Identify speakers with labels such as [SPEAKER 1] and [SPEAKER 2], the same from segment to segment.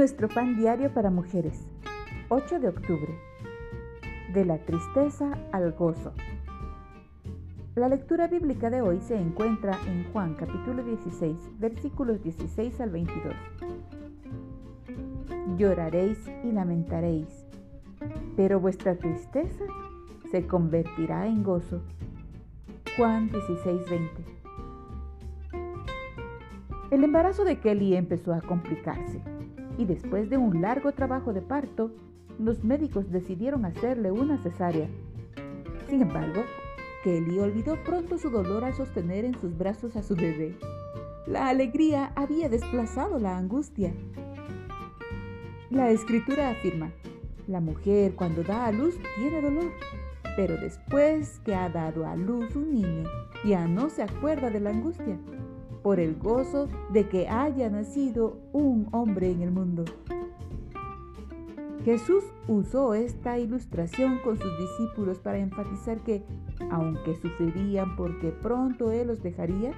[SPEAKER 1] Nuestro pan diario para mujeres. 8 de octubre. De la tristeza al gozo. La lectura bíblica de hoy se encuentra en Juan capítulo 16, versículos 16 al 22. Lloraréis y lamentaréis, pero vuestra tristeza se convertirá en gozo. Juan 16, 20. El embarazo de Kelly empezó a complicarse y después de un largo trabajo de parto, los médicos decidieron hacerle una cesárea. Sin embargo, Kelly olvidó pronto su dolor al sostener en sus brazos a su bebé. La alegría había desplazado la angustia. La escritura afirma, la mujer cuando da a luz tiene dolor, pero después que ha dado a luz un niño, ya no se acuerda de la angustia por el gozo de que haya nacido un hombre en el mundo. Jesús usó esta ilustración con sus discípulos para enfatizar que, aunque sufrirían porque pronto Él los dejaría,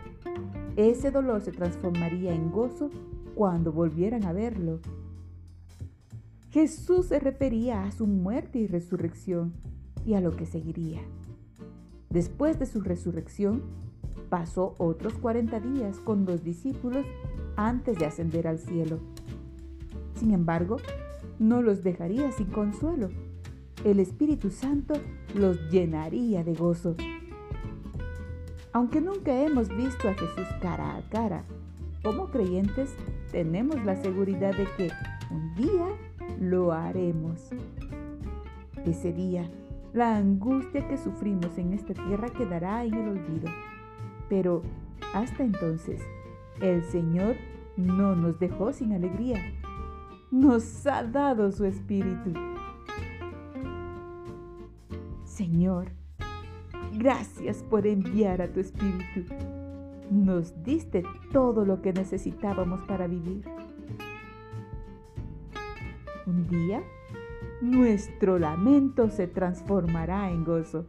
[SPEAKER 1] ese dolor se transformaría en gozo cuando volvieran a verlo. Jesús se refería a su muerte y resurrección y a lo que seguiría. Después de su resurrección, pasó otros 40 días con los discípulos antes de ascender al cielo. Sin embargo, no los dejaría sin consuelo. El Espíritu Santo los llenaría de gozo. Aunque nunca hemos visto a Jesús cara a cara, como creyentes tenemos la seguridad de que un día lo haremos. Ese día, la angustia que sufrimos en esta tierra quedará en el olvido. Pero hasta entonces, el Señor no nos dejó sin alegría. Nos ha dado su espíritu. Señor, gracias por enviar a tu espíritu. Nos diste todo lo que necesitábamos para vivir. Un día, nuestro lamento se transformará en gozo.